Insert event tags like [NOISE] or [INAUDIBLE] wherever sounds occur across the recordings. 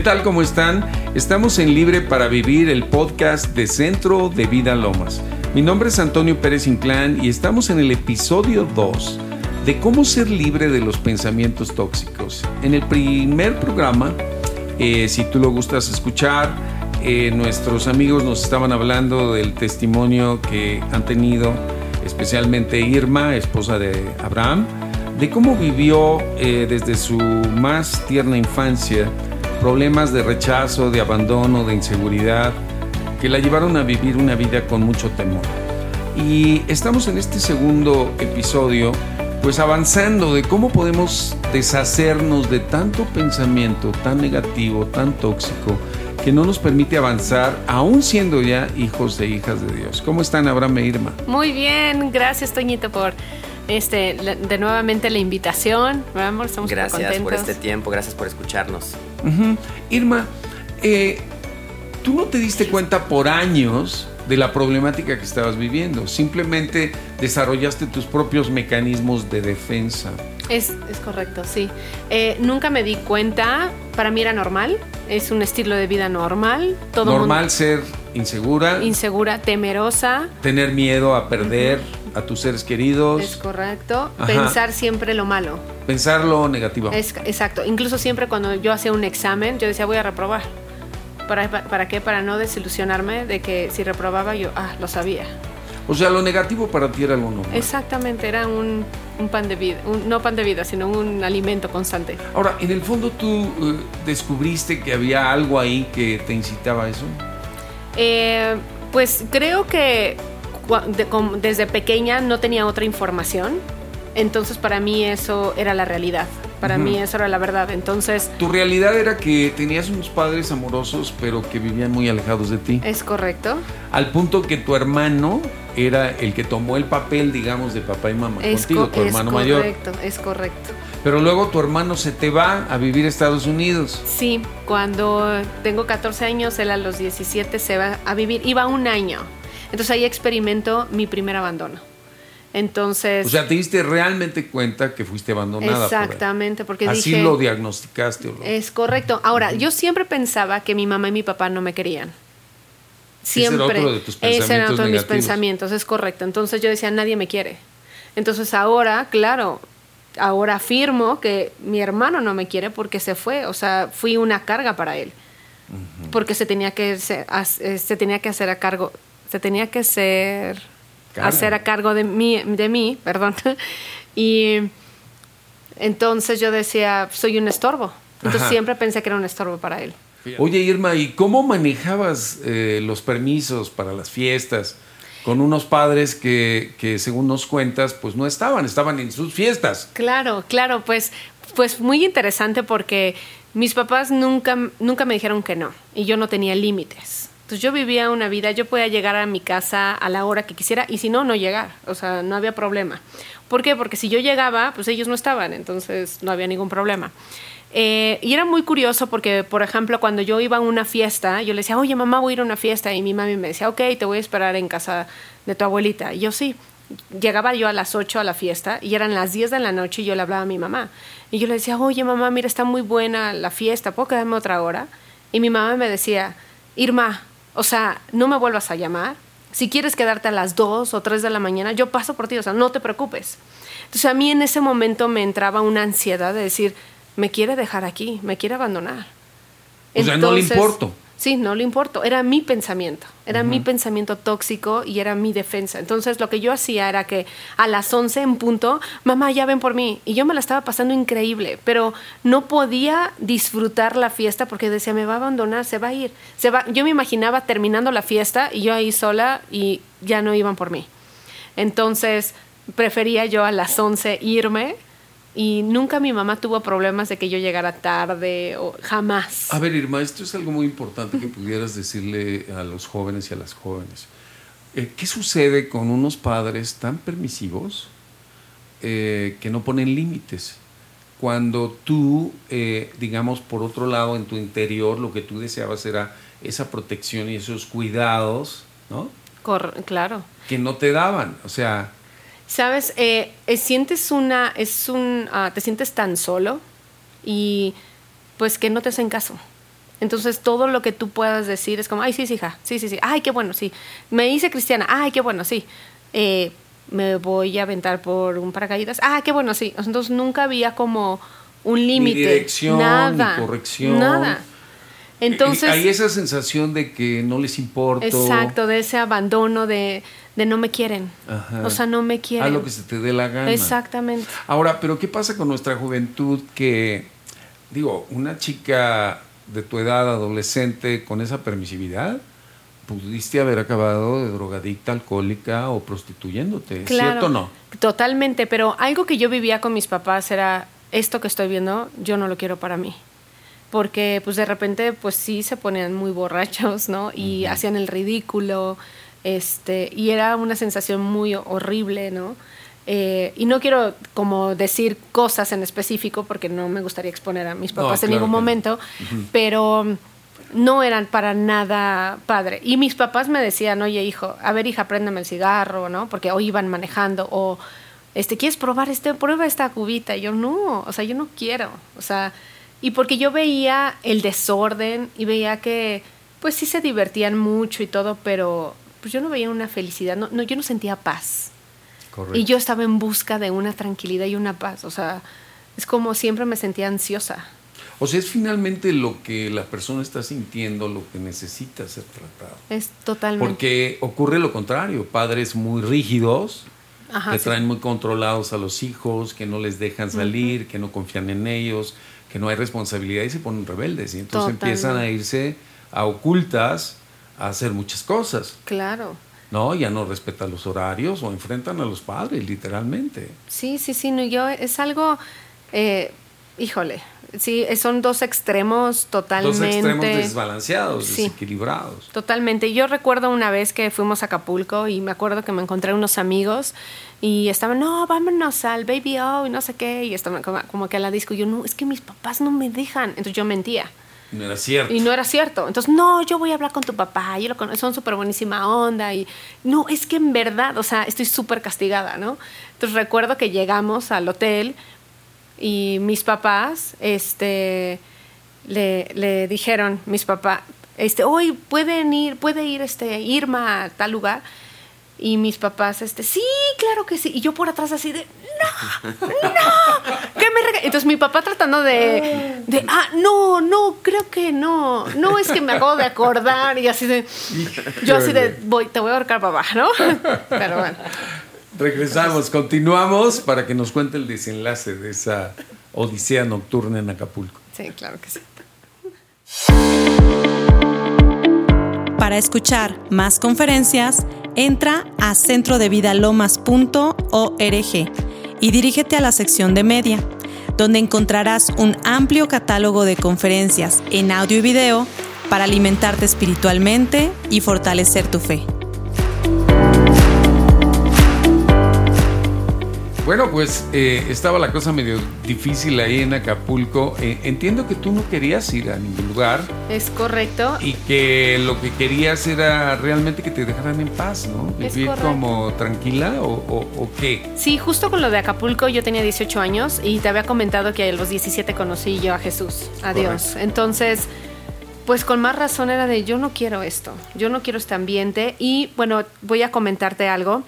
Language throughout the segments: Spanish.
¿Qué tal? ¿Cómo están? Estamos en Libre para Vivir, el podcast de Centro de Vida Lomas. Mi nombre es Antonio Pérez Inclán y estamos en el episodio 2 de cómo ser libre de los pensamientos tóxicos. En el primer programa, eh, si tú lo gustas escuchar, eh, nuestros amigos nos estaban hablando del testimonio que han tenido, especialmente Irma, esposa de Abraham, de cómo vivió eh, desde su más tierna infancia problemas de rechazo, de abandono, de inseguridad, que la llevaron a vivir una vida con mucho temor. Y estamos en este segundo episodio, pues avanzando de cómo podemos deshacernos de tanto pensamiento tan negativo, tan tóxico, que no nos permite avanzar, aún siendo ya hijos e hijas de Dios. ¿Cómo están, Abraham e Irma? Muy bien, gracias, Toñito, por este, de nuevamente la invitación. Vamos, estamos gracias por este tiempo, gracias por escucharnos. Irma, eh, tú no te diste cuenta por años de la problemática que estabas viviendo. Simplemente desarrollaste tus propios mecanismos de defensa. Es, correcto, sí. Eh, nunca me di cuenta, para mí era normal, es un estilo de vida normal. Todo normal ser insegura. Insegura, temerosa. Tener miedo a perder a tus seres queridos. Es correcto. Pensar siempre lo malo. Pensar lo negativo. Es, exacto. Incluso siempre cuando yo hacía un examen, yo decía, voy a reprobar. ¿Para, ¿Para qué? Para no desilusionarme de que si reprobaba yo, ah, lo sabía. O sea, lo negativo para ti era algo normal. Exactamente, era un, pan de vida, no pan de vida, sino un alimento constante. Ahora, en el fondo tú eh, descubriste que había algo ahí que te incitaba a eso. Eh, pues creo que desde pequeña no tenía otra información, entonces para mí eso era la realidad. Para mí eso era la verdad. Entonces. Tu realidad era que tenías unos padres amorosos, pero que vivían muy alejados de ti. Es correcto. Al punto que tu hermano era el que tomó el papel, digamos, de papá y mamá contigo, tu hermano mayor. Es correcto, es correcto. Pero luego tu hermano se te va a vivir a Estados Unidos. Sí, cuando tengo 14 años, él a los 17 se va a vivir. Iba un año. Entonces ahí experimento mi primer abandono. Entonces. O sea, te diste realmente cuenta que fuiste abandonada. Exactamente, porque Así lo diagnosticaste. Es correcto. Ahora, yo siempre pensaba que mi mamá y mi papá no me querían. Siempre. Ese era otro de tus pensamientos. Ese era otro de mis pensamientos, es correcto. Entonces yo decía, nadie me quiere. Entonces ahora, claro, ahora afirmo que mi hermano no me quiere porque se fue. O sea, fui una carga para él. Porque se tenía que, se, eh, se tenía que hacer a cargo se tenía que ser, hacer a cargo de mí, de mí, perdón. [LAUGHS] y entonces yo decía, soy un estorbo. Entonces siempre pensé que era un estorbo para él. Oye, Irma, ¿y cómo manejabas eh, los permisos para las fiestas? Con unos padres que, que, según nos cuentas, pues no estaban, estaban en sus fiestas. Claro, claro, pues, pues muy interesante porque mis papás nunca, nunca me dijeron que no y yo no tenía límites. Entonces yo vivía una vida, yo podía llegar a mi casa a la hora que quisiera y si no, no llegar. O sea, no había problema. ¿Por qué? Porque si yo llegaba, pues ellos no estaban, entonces no había ningún problema. Eh, y era muy curioso porque, por ejemplo, cuando yo iba a una fiesta, yo le decía, oye, mamá, voy a ir a una fiesta. Y mi mami me decía, ok, te voy a esperar en casa de tu abuelita. Y yo sí. Llegaba yo a las 8 a la fiesta y eran las 10 de la noche y yo le hablaba a mi mamá. Y yo le decía, oye, mamá, mira, está muy buena la fiesta, ¿puedo quedarme otra hora? Y mi mamá me decía, Irma, o sea, no me vuelvas a llamar. Si quieres quedarte a las 2 o 3 de la mañana, yo paso por ti, o sea, no te preocupes. Entonces a mí en ese momento me entraba una ansiedad de decir, me quiere dejar aquí, me quiere abandonar. O sea, no le importo. Sí, no le importó. Era mi pensamiento. Era mi pensamiento tóxico y era mi defensa. Entonces, lo que yo hacía era que a las 11 en punto, mamá, ya ven por mí. Y yo me la estaba pasando increíble, pero no podía disfrutar la fiesta porque decía, me va a abandonar, se va a ir. Se va. Yo me imaginaba terminando la fiesta y yo ahí sola y ya no iban por mí. Entonces, prefería yo a las 11 irme y nunca mi mamá tuvo problemas de que yo llegara tarde o jamás. A ver, Irma, esto es algo muy importante que pudieras decirle a los jóvenes y a las jóvenes. Eh, ¿Qué sucede con unos padres tan permisivos eh, que no ponen límites? Cuando tú, eh, digamos, por otro lado, en tu interior, lo que tú deseabas era esa protección y esos cuidados, ¿no? claro. Que no te daban. O sea, Sabes, eh, eh, sientes una, es un, ah, te sientes tan solo y pues que no te hacen caso. Entonces todo lo que tú puedas decir es como, ay, sí, sí, hija, sí, sí, sí, ay, qué bueno, sí. Me hice cristiana, ay, qué bueno, sí. Eh, me voy a aventar por un paracaídas, ah, qué bueno, sí. Entonces nunca había como un límite. dirección, nada, corrección. Nada. Entonces. Hay esa sensación de que no les importa. Exacto, de ese abandono de, de no me quieren. O sea, no me quieren. A lo que se te dé la gana. Exactamente. Ahora, pero ¿qué pasa con nuestra juventud que, digo, una chica de tu edad, adolescente, con esa permisividad, pudiste haber acabado de drogadicta, alcohólica o prostituyéndote, ¿cierto o no? Totalmente, pero algo que yo vivía con mis papás era esto que estoy viendo, yo no lo quiero para mí. Porque pues de repente pues sí se ponían muy borrachos, ¿no? Y hacían el ridículo, este, y era una sensación muy horrible, ¿no? Eh, y no quiero como decir cosas en específico porque no me gustaría exponer a mis papás en ningún momento, pero no eran para nada padre. Y mis papás me decían, oye hijo, a ver hija, préndeme el cigarro, ¿no? Porque hoy iban manejando o este, ¿quieres probar este? Prueba esta cubita. Y yo, no, o sea, yo no quiero. O sea, y porque yo veía el desorden y veía que, pues sí se divertían mucho y todo, pero pues yo no veía una felicidad, no, no yo no sentía paz. Correcto. Y yo estaba en busca de una tranquilidad y una paz. O sea, es como siempre me sentía ansiosa. O sea, es finalmente lo que la persona está sintiendo, lo que necesita ser tratado. Es totalmente. Porque ocurre lo contrario, padres muy rígidos, que traen muy controlados a los hijos, que no les dejan salir, que no confían en ellos, que no hay responsabilidad y se ponen rebeldes. Y entonces empiezan a irse a ocultas a hacer muchas cosas. Claro. ¿no? Ya no respetan los horarios o enfrentan a los padres, literalmente. Sí, sí, sí, no, yo es algo, eh, híjole, sí, son dos extremos totalmente. Dos extremos desbalanceados, desequilibrados. Totalmente. Yo recuerdo una vez que fuimos a Acapulco y me acuerdo que me encontré unos amigos y estaban, no, vámonos al Baby O y no sé qué, y estaban como, que a la disco. Y yo, no, es que mis papás no me dejan. Entonces yo mentía. No era cierto. Y no era cierto. Entonces, no, yo voy a hablar con tu papá, yo lo son súper buenísima onda. Y no, es que en verdad, o sea, estoy súper castigada, ¿no? Entonces recuerdo que llegamos al hotel, y mis papás, este, le, le dijeron, mis papás, este, hoy pueden ir, puede ir este, Irma a tal lugar. Y mis papás, este, sí, claro que sí. Y yo por atrás así de, no, no, ¿qué me Entonces mi papá tratando de, de, ah, no, no, creo que no, no es que me acabo de acordar y así de, yo así de, voy, te voy a ahorcar papá, ¿no? [LAUGHS] Pero bueno. Regresamos, continuamos para que nos cuente el desenlace de esa odisea nocturna en Acapulco. Sí, claro que sí. Para escuchar más conferencias, entra a centrodevidalomas.org y dirígete a la sección de media, donde encontrarás un amplio catálogo de conferencias en audio y video para alimentarte espiritualmente y fortalecer tu fe. Bueno, pues eh, estaba la cosa medio difícil ahí en Acapulco. Eh, entiendo que tú no querías ir a ningún lugar. Es correcto. Y que lo que querías era realmente que te dejaran en paz, ¿no? Vivir como tranquila o, qué. Sí, justo con lo de Acapulco yo tenía 18 años y te había comentado que a los 17 conocí yo a Jesús, a Dios. Entonces pues con más razón era de yo no quiero esto, yo no quiero este ambiente y bueno, voy a comentarte algo.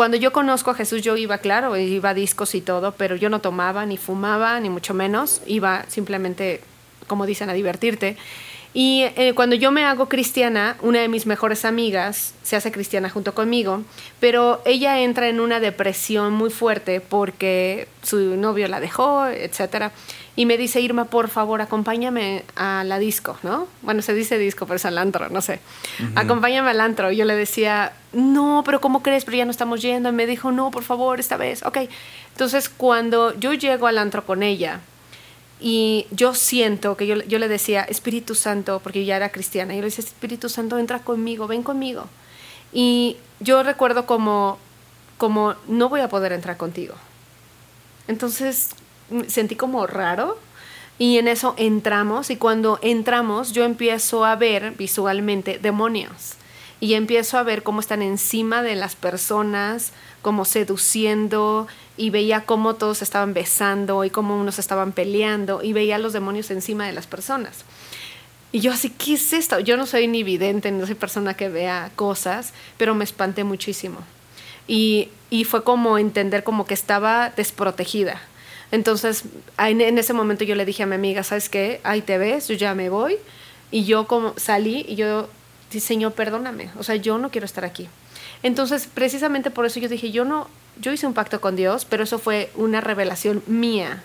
Cuando yo conozco a Jesús, yo iba, claro, iba a discos y todo, pero yo no tomaba, ni fumaba, ni mucho menos. Iba simplemente, como dicen, a divertirte. Y eh, cuando yo me hago cristiana, una de mis mejores amigas se hace cristiana junto conmigo, pero ella entra en una depresión muy fuerte porque su novio la dejó, etcétera. Y me dice, Irma, por favor, acompáñame a la disco, ¿no? Bueno, se dice disco, pero es al antro, no sé. Acompáñame al antro. Yo le decía, no, pero ¿cómo crees? Pero ya no estamos yendo. Y me dijo, no, por favor, esta vez. Ok. Entonces, cuando yo llego al antro con ella, y yo siento que yo, yo, le decía, Espíritu Santo, porque ya era cristiana, y yo le decía, Espíritu Santo, entra conmigo, ven conmigo. Y yo recuerdo como, como, no voy a poder entrar contigo. Entonces sentí como raro y en eso entramos y cuando entramos yo empiezo a ver visualmente demonios y empiezo a ver cómo están encima de las personas, como seduciendo y veía cómo todos estaban besando y cómo unos estaban peleando y veía los demonios encima de las personas. Y yo así, ¿qué es esto? Yo no soy ni vidente, no soy persona que vea cosas, pero me espanté muchísimo. Y, y fue como entender como que estaba desprotegida. Entonces, en, ese momento yo le dije a mi amiga, ¿sabes qué? Ahí te ves, yo ya me voy. Y yo como salí y yo, Señor, perdóname, o sea, yo no quiero estar aquí. Entonces, precisamente por eso yo dije, yo no, yo hice un pacto con Dios, pero eso fue una revelación mía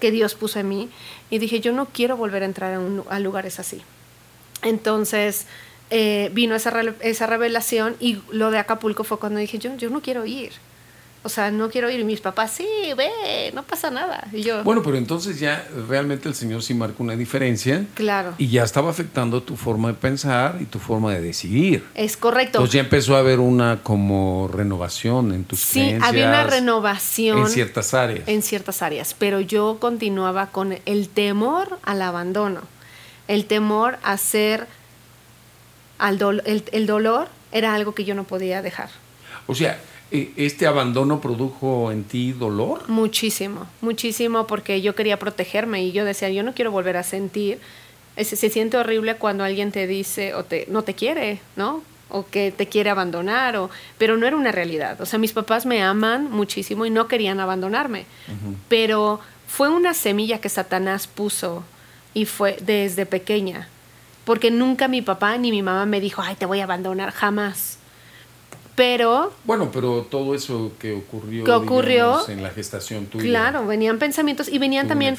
que Dios puso en mí. Y dije, yo no quiero volver a entrar a, lugares así. Entonces, eh, vino esa, esa revelación y lo de Acapulco fue cuando dije, yo, yo no quiero ir. O sea, no quiero ir. Y mis papás, sí, ve, no pasa nada. Y yo. Bueno, pero entonces ya realmente el Señor sí marcó una diferencia. Claro. Y ya estaba afectando tu forma de pensar y tu forma de decidir. Es correcto. Entonces ya empezó a haber una como renovación en tus sí, Sí, había una renovación. En ciertas áreas. En ciertas áreas. Pero yo continuaba con el temor al abandono. El temor a ser. Al el, el dolor era algo que yo no podía dejar. O sea ¿Este abandono produjo en ti dolor? Muchísimo, muchísimo, porque yo quería protegerme y yo decía, yo no quiero volver a sentir. Se, se siente horrible cuando alguien te dice o te, no te quiere, ¿no? O que te quiere abandonar, o, pero no era una realidad. O sea, mis papás me aman muchísimo y no querían abandonarme. Pero fue una semilla que Satanás puso y fue desde pequeña. Porque nunca mi papá ni mi mamá me dijo, ay, te voy a abandonar, jamás pero... Bueno, pero todo eso que ocurrió, que ocurrió en la gestación tuya. Claro, venían pensamientos y venían también...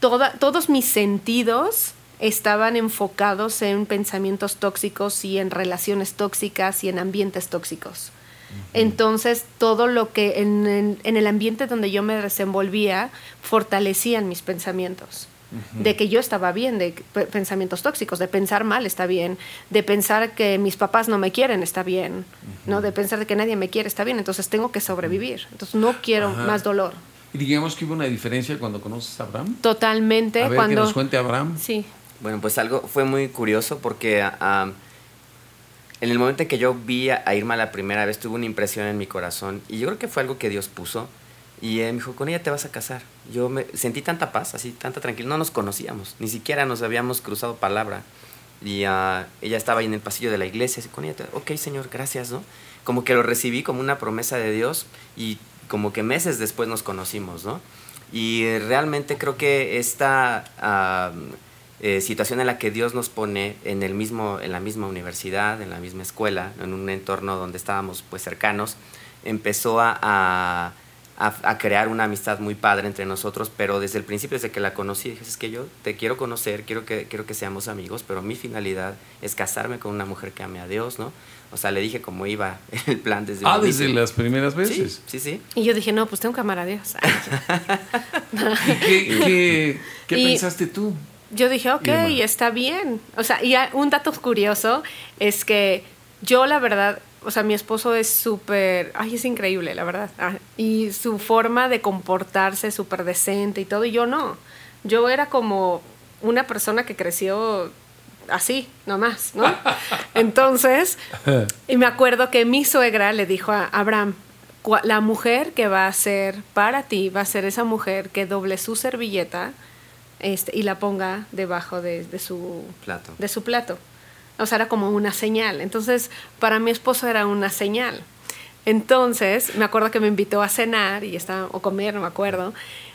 Toda, todos mis sentidos estaban enfocados en pensamientos tóxicos y en relaciones tóxicas y en ambientes tóxicos. Entonces, todo lo que en, en, el ambiente donde yo me desenvolvía fortalecían mis pensamientos de que yo estaba bien, de pensamientos tóxicos, de pensar mal está bien, de pensar que mis papás no me quieren está bien, ¿no? De pensar de que nadie me quiere está bien, entonces tengo que sobrevivir, entonces no quiero más dolor. Y digamos que hubo una diferencia cuando conoces a Abraham. Totalmente. A ver, cuando... que nos cuente Abraham. Sí. Bueno, pues algo fue muy curioso porque en el momento en que yo vi a Irma la primera vez tuve una impresión en mi corazón y yo creo que fue algo que Dios puso y me dijo, con ella te vas a casar. Yo me sentí tanta paz, así, tanta tranquilidad. No nos conocíamos, ni siquiera nos habíamos cruzado palabra. Y uh, ella estaba ahí en el pasillo de la iglesia, así con ella, ok, Señor, gracias, ¿no? Como que lo recibí como una promesa de Dios y como que meses después nos conocimos, ¿no? Y realmente creo que esta uh, eh, situación en la que Dios nos pone en, el mismo, en la misma universidad, en la misma escuela, en un entorno donde estábamos pues cercanos, empezó a, a a, crear una amistad muy padre entre nosotros, pero desde el principio, desde que la conocí, dije, es que yo te quiero conocer, quiero que, quiero que seamos amigos, pero mi finalidad es casarme con una mujer que ame a Dios, ¿no? O sea, le dije cómo iba [LAUGHS] el plan desde Ah, desde las primeras veces. Sí, sí, Y yo dije, no, pues tengo que amar a Dios. [LAUGHS] [LAUGHS] qué, qué, pensaste tú? Yo dije, ok, está bien. O sea, y un dato curioso es que yo, la verdad, o sea, mi esposo es súper, ay, es increíble, la verdad. Ah, y su forma de comportarse súper decente y todo, y yo no. Yo era como una persona que creció así, nomás, ¿no? [LAUGHS] Entonces, y me acuerdo que mi suegra le dijo a Abraham, la mujer que va a ser para ti va a ser esa mujer que doble su servilleta este, y la ponga debajo de, de su plato. De su plato. O sea, era como una señal. Entonces, para mi esposo era una señal. Entonces, me acuerdo que me invitó a cenar y estaba, o comer, no me acuerdo.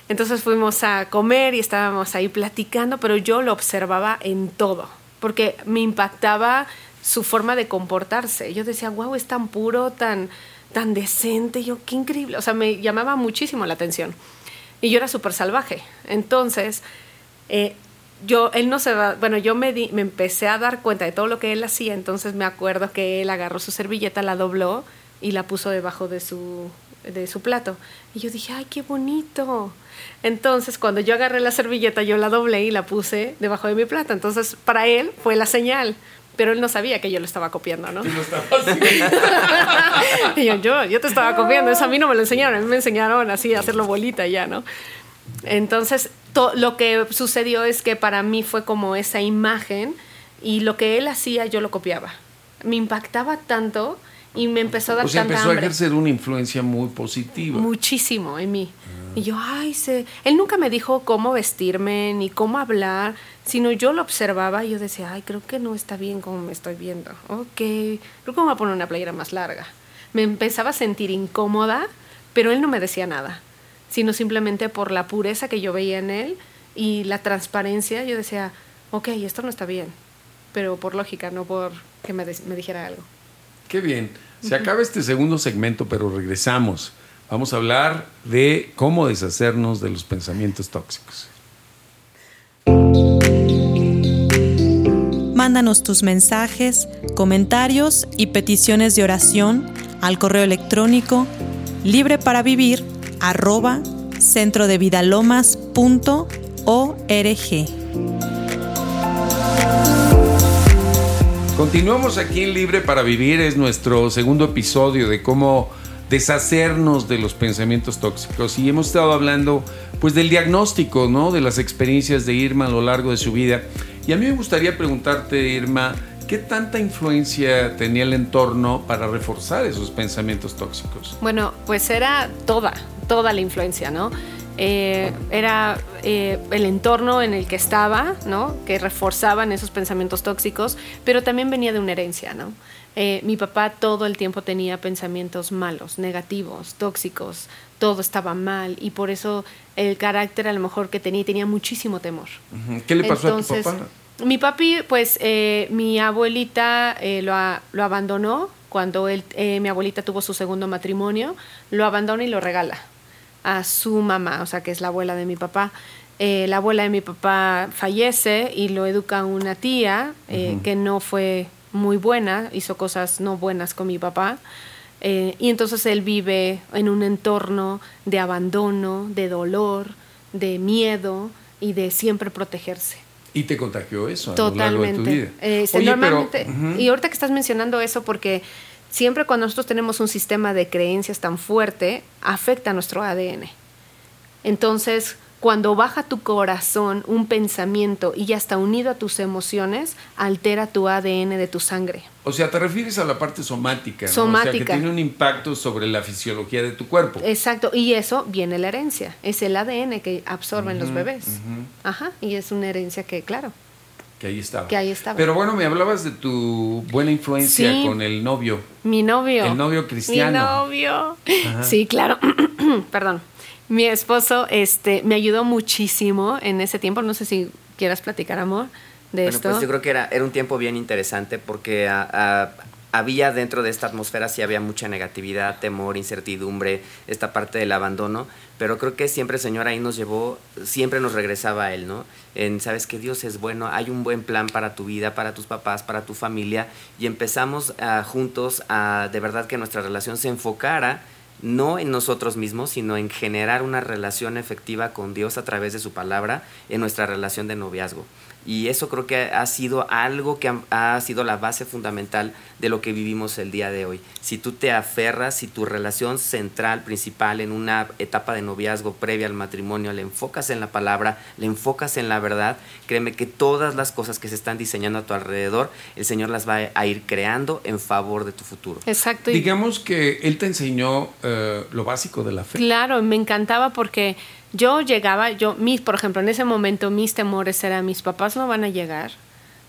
Entonces fuimos a comer y estábamos ahí platicando, pero yo lo observaba en todo, porque me impactaba su forma de comportarse. Yo decía, wow, es tan puro, tan, tan decente, yo, qué increíble. O sea, me llamaba muchísimo la atención. Y yo era súper salvaje. Entonces, eh, yo, él no se va, bueno, yo me, me empecé a dar cuenta de todo lo que él hacía, entonces me acuerdo que él agarró su servilleta, la dobló y la puso debajo de su, de su plato. Y yo dije, ay, qué bonito. Entonces, cuando yo agarré la servilleta, yo la doblé y la puse debajo de mi plato. Entonces, para él fue la señal. Pero él no sabía que yo lo estaba copiando, ¿no? [LAUGHS] y yo, yo, yo te estaba copiando. Eso a mí no me lo enseñaron. A mí me enseñaron así a hacerlo bolita ya, ¿no? Entonces, lo que sucedió es que para mí fue como esa imagen y lo que él hacía yo lo copiaba. Me impactaba tanto y me empezó a dar o sea, tanta empezó a ejercer una influencia muy positiva. Muchísimo en mí. Y yo, ay, se... él nunca me dijo cómo vestirme ni cómo hablar, sino yo lo observaba y yo decía, ay, creo que no está bien como me estoy viendo. Ok, creo que me voy a poner una playera más larga. Me empezaba a sentir incómoda, pero él no me decía nada, sino simplemente por la pureza que yo veía en él y la transparencia, yo decía, ok, esto no está bien, pero por lógica, no por que me, me dijera algo. Qué bien. Se acaba este segundo segmento, pero regresamos. Vamos a hablar de cómo deshacernos de los pensamientos tóxicos. Mándanos tus mensajes, comentarios y peticiones de oración al correo electrónico libre para vivir arroba Continuamos aquí en Libre para Vivir, es nuestro segundo episodio de cómo deshacernos de los pensamientos tóxicos. Y hemos estado hablando pues del diagnóstico, ¿no? De las experiencias de Irma a lo largo de su vida. Y a mí me gustaría preguntarte, Irma, ¿qué tanta influencia tenía el entorno para reforzar esos pensamientos tóxicos? Bueno, pues era toda, toda la influencia, ¿no? Eh, era eh, el entorno en el que estaba, ¿no? Que reforzaban esos pensamientos tóxicos, pero también venía de una herencia, ¿no? Eh, mi papá todo el tiempo tenía pensamientos malos, negativos, tóxicos, todo estaba mal y por eso el carácter a lo mejor que tenía tenía muchísimo temor. ¿Qué le pasó a tu papá? Mi papi, pues eh, mi abuelita lo, lo, abandonó cuando él, mi abuelita tuvo su segundo matrimonio, lo abandona y lo regala a su mamá, o sea que es la abuela de mi papá. la abuela de mi papá fallece y lo educa una tía que no fue muy buena, hizo cosas no buenas con mi papá. Eh, y entonces él vive en un entorno de abandono, de dolor, de miedo y de siempre protegerse. ¿Y te contagió eso a Totalmente. Lo largo de tu vida? Eh, normalmente, y ahorita que estás mencionando eso, porque siempre cuando nosotros tenemos un sistema de creencias tan fuerte, afecta a nuestro ADN. Entonces, cuando baja tu corazón un pensamiento y ya está unido a tus emociones, altera tu ADN de tu sangre. O sea, te refieres a la parte somática. ¿no? Somática. O sea, que tiene un impacto sobre la fisiología de tu cuerpo. Exacto, y eso viene la herencia. Es el ADN que absorben los bebés. Ajá, y es una herencia que, claro. Que ahí estaba. Que ahí estaba. Pero bueno, me hablabas de tu buena influencia con el novio. Mi novio. El novio cristiano. Mi novio. Sí, claro. [CLEARS THROAT] Perdón. Mi esposo este, me ayudó muchísimo en ese tiempo. No sé si quieras platicar, amor, de bueno, esto. Pues yo creo que era, era un tiempo bien interesante porque a, a, había dentro de esta atmósfera, sí había mucha negatividad, temor, incertidumbre, esta parte del abandono. Pero creo que siempre el Señor ahí nos llevó, siempre nos regresaba a Él, ¿no? En, sabes que Dios es bueno, hay un buen plan para tu vida, para tus papás, para tu familia. Y empezamos uh, juntos a de verdad que nuestra relación se enfocara no en nosotros mismos, sino en generar una relación efectiva con Dios a través de su palabra en nuestra relación de noviazgo. Y eso creo que ha sido algo que ha, sido la base fundamental de lo que vivimos el día de hoy. Si tú te aferras, si tu relación central, principal en una etapa de noviazgo previa al matrimonio, le enfocas en la palabra, le enfocas en la verdad, créeme que todas las cosas que se están diseñando a tu alrededor, el Señor las va a ir creando en favor de tu futuro. Exacto. Digamos que Él te enseñó uh, lo básico de la fe. Claro, me encantaba porque yo llegaba, yo, mis, por ejemplo, en ese momento mis temores eran, mis papás no van a llegar,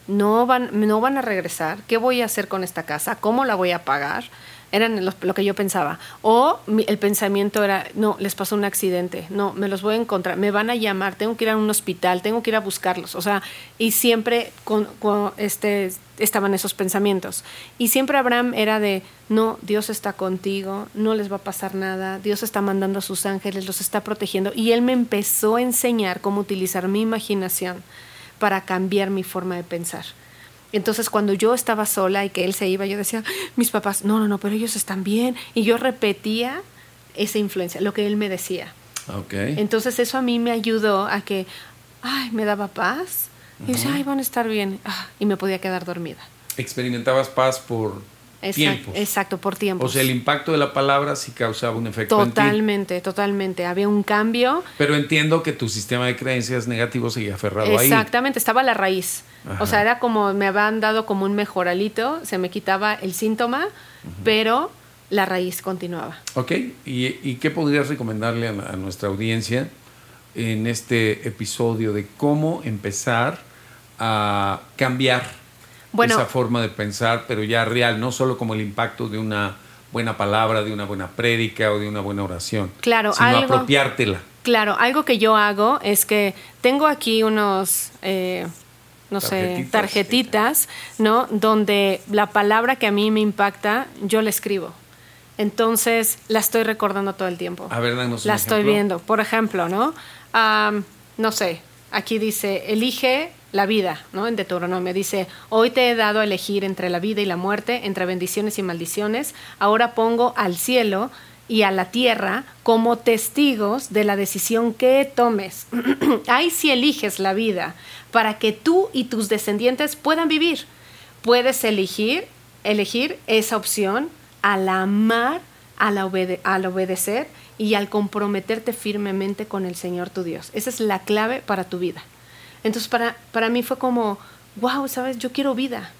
no van, no van a regresar, ¿qué voy a hacer con esta casa? ¿Cómo la voy a pagar? Eran lo, que yo pensaba. O el pensamiento era, no, les pasó un accidente, no, me los voy a encontrar, me van a llamar, tengo que ir a un hospital, tengo que ir a buscarlos. O sea, y siempre con este, estaban esos pensamientos. Y siempre Abraham era de, no, Dios está contigo, no les va a pasar nada, Dios está mandando a sus ángeles, los está protegiendo. Y él me empezó a enseñar cómo utilizar mi imaginación para cambiar mi forma de pensar. Entonces cuando yo estaba sola y que él se iba, yo decía, mis papás, no, no, no, pero ellos están bien. Y yo repetía esa influencia, lo que él me decía. Okay. Entonces eso a mí me ayudó a que, ay, me daba paz. Y yo decía, ay, van a estar bien. Ah, y me podía quedar dormida. Experimentabas paz por exacto, tiempos. Exacto, por tiempos. O sea, el impacto de la palabra sí causaba un efecto Totalmente, en ti. totalmente. Había un cambio. Pero entiendo que tu sistema de creencias negativos seguía aferrado Exactamente, ahí. Exactamente, estaba la raíz. Ajá. O sea, era como me habían dado como un mejoralito, se me quitaba el síntoma, uh -huh. pero la raíz continuaba. Ok, ¿y, qué podrías recomendarle a, nuestra audiencia en este episodio de cómo empezar a cambiar esa forma de pensar, pero ya real, no solo como el impacto de una buena palabra, de una buena prédica o de una buena oración, claro, sino apropiártela. Claro, algo que yo hago es que tengo aquí unos... Eh, no sé, tarjetitas, ¿no? Donde la palabra que a mí me impacta, yo la escribo. Entonces, la estoy recordando todo el tiempo. A ver, danos un La estoy viendo. Por ejemplo, ¿no? no sé, aquí dice, elige la vida, ¿no? En Deuteronomio dice, hoy te he dado a elegir entre la vida y la muerte, entre bendiciones y maldiciones. Ahora pongo al cielo y a la tierra como testigos de la decisión que tomes. [CLEARS THROAT] Ahí si eliges la vida para que tú y tus descendientes puedan vivir. Puedes elegir, elegir esa opción al amar, al, obedecer y al comprometerte firmemente con el Señor tu Dios. Esa es la clave para tu vida. Entonces para, para mí fue como, wow, sabes, yo quiero vida.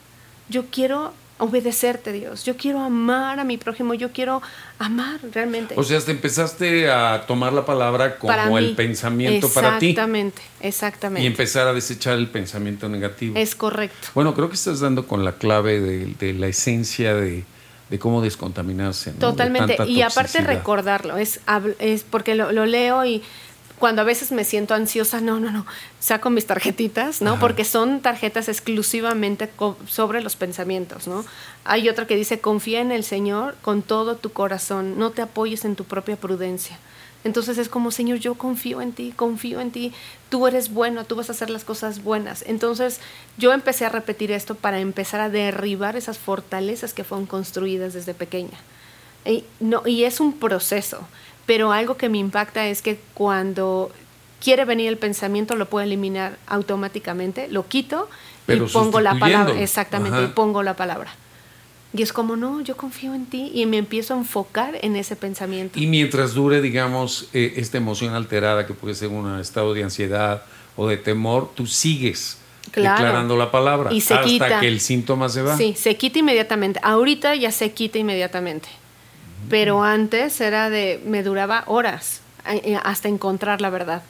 Yo quiero obedecerte, Dios. Yo quiero amar a mi prójimo, yo quiero amar realmente. O sea, te empezaste a tomar la palabra como el pensamiento para ti. Exactamente, exactamente. Y empezar a desechar el pensamiento negativo. Es correcto. Bueno, creo que estás dando con la clave de, la esencia de, cómo descontaminarse. Totalmente. Y aparte recordarlo, es, es porque lo leo y cuando a veces me siento ansiosa, no, no, no, saco mis tarjetitas, ¿no? Porque son tarjetas exclusivamente sobre los pensamientos, ¿no? Hay otra que dice, confía en el Señor con todo tu corazón, no te apoyes en tu propia prudencia. Entonces es como, Señor, yo confío en ti, confío en ti, tú eres bueno, tú vas a hacer las cosas buenas. Entonces yo empecé a repetir esto para empezar a derribar esas fortalezas que fueron construidas desde pequeña. Y, no, y es un proceso pero algo que me impacta es que cuando quiere venir el pensamiento lo puedo eliminar automáticamente, lo quito y pongo la palabra, exactamente, y pongo la palabra. Y es como, no, yo confío en ti y me empiezo a enfocar en ese pensamiento. Y mientras dure, digamos, eh, esta emoción alterada que puede ser un estado de ansiedad o de temor, tú sigues declarando la palabra y se hasta que el síntoma se va. Sí, se quita inmediatamente. Ahorita ya se quita inmediatamente pero antes era de, me duraba horas eh, hasta encontrar la verdad.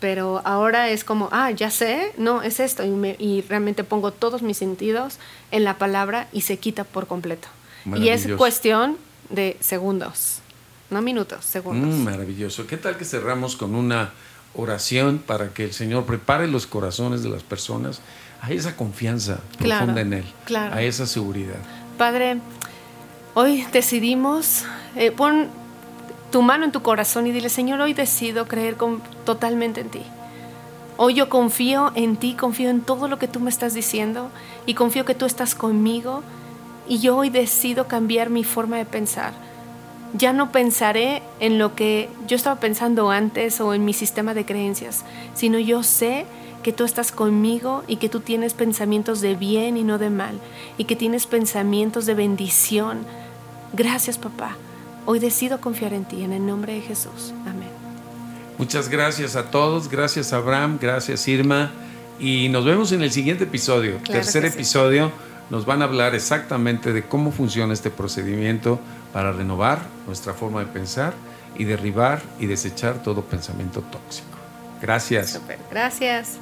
Pero ahora es como, ah, ya sé, no, es esto. Y, y realmente pongo todos mis sentidos en la palabra y se quita por completo. Y es cuestión de segundos, no minutos, segundos. Mm, maravilloso. ¿Qué tal que cerramos con una oración para que el Señor prepare los corazones de las personas a esa confianza profunda en Él, a esa seguridad? Padre, Hoy decidimos, eh, pon tu mano en tu corazón y dile, Señor, hoy decido creer totalmente en ti. Hoy yo confío en ti, confío en todo lo que tú me estás diciendo y confío que tú estás conmigo y yo hoy decido cambiar mi forma de pensar. Ya no pensaré en lo que yo estaba pensando antes o en mi sistema de creencias, sino yo sé que tú estás conmigo y que tú tienes pensamientos de bien y no de mal, y que tienes pensamientos de bendición Gracias, papá. Hoy decido confiar en ti, en el nombre de Jesús. Amén. Muchas gracias a todos, gracias Abraham, gracias Irma y nos vemos en el siguiente episodio, tercer episodio. Nos van a hablar exactamente de cómo funciona este procedimiento para renovar nuestra forma de pensar y derribar y desechar todo pensamiento tóxico. Gracias. Gracias.